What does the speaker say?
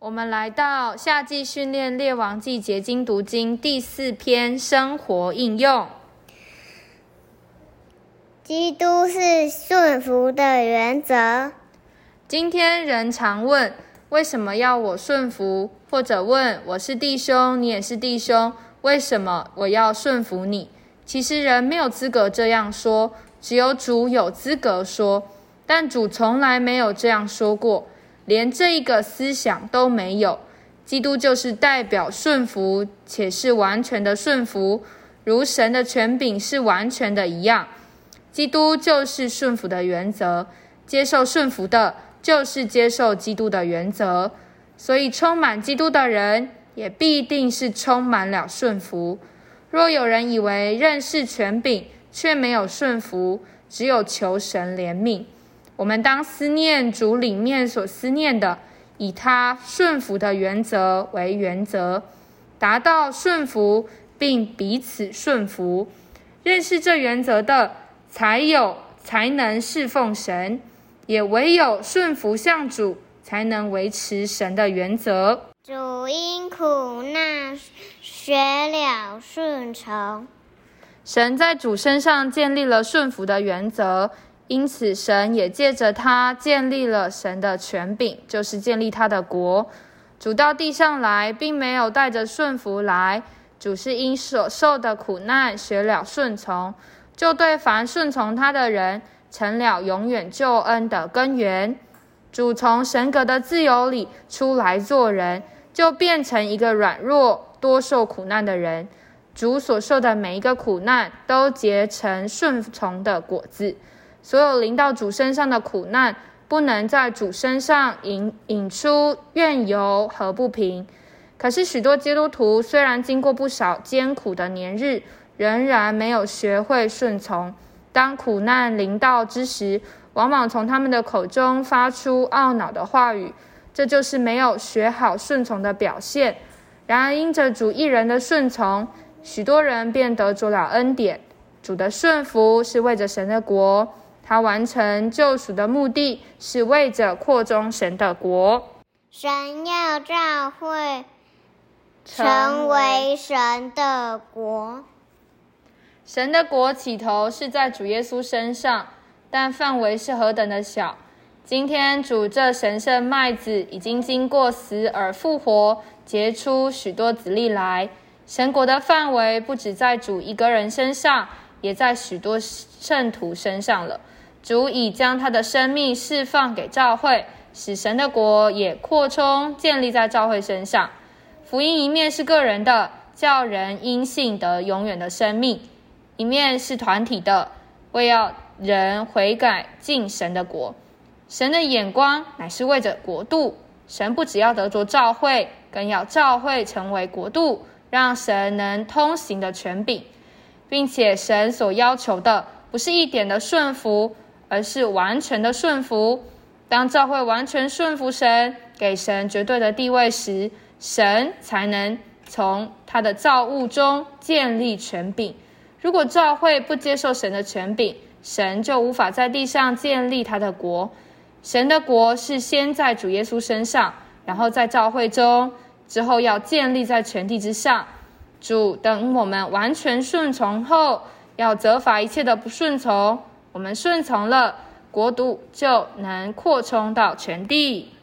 我们来到夏季训练列王季结晶读经第四篇生活应用。基督是顺服的原则。今天人常问：为什么要我顺服？或者问：我是弟兄，你也是弟兄，为什么我要顺服你？其实人没有资格这样说，只有主有资格说。但主从来没有这样说过。连这一个思想都没有，基督就是代表顺服，且是完全的顺服，如神的权柄是完全的一样。基督就是顺服的原则，接受顺服的，就是接受基督的原则。所以，充满基督的人，也必定是充满了顺服。若有人以为认识权柄，却没有顺服，只有求神怜悯。我们当思念主里面所思念的，以他顺服的原则为原则，达到顺服并彼此顺服。认识这原则的，才有才能侍奉神，也唯有顺服向主，才能维持神的原则。主因苦难学了顺从，神在主身上建立了顺服的原则。因此，神也借着他建立了神的权柄，就是建立他的国。主到地上来，并没有带着顺服来，主是因所受的苦难学了顺从，就对凡顺从他的人成了永远救恩的根源。主从神格的自由里出来做人，就变成一个软弱、多受苦难的人。主所受的每一个苦难，都结成顺从的果子。所有临到主身上的苦难，不能在主身上引引出怨尤和不平。可是许多基督徒虽然经过不少艰苦的年日，仍然没有学会顺从。当苦难临到之时，往往从他们的口中发出懊恼的话语，这就是没有学好顺从的表现。然而因着主一人的顺从，许多人便得着了恩典。主的顺服是为着神的国。他完成救赎的目的是为着扩充神的国。神要教会成为神的国。神的国起头是在主耶稣身上，但范围是何等的小。今天主这神圣麦子已经经过死而复活，结出许多子粒来。神国的范围不止在主一个人身上，也在许多圣徒身上了。主已将他的生命释放给教会，使神的国也扩充建立在教会身上。福音一面是个人的，叫人因信得永远的生命；一面是团体的，为要人悔改进神的国。神的眼光乃是为着国度，神不只要得着教会，更要教会成为国度，让神能通行的权柄，并且神所要求的不是一点的顺服。而是完全的顺服。当教会完全顺服神，给神绝对的地位时，神才能从他的造物中建立权柄。如果教会不接受神的权柄，神就无法在地上建立他的国。神的国是先在主耶稣身上，然后在教会中，之后要建立在全地之上。主等我们完全顺从后，要责罚一切的不顺从。我们顺从了，国度就能扩充到全地。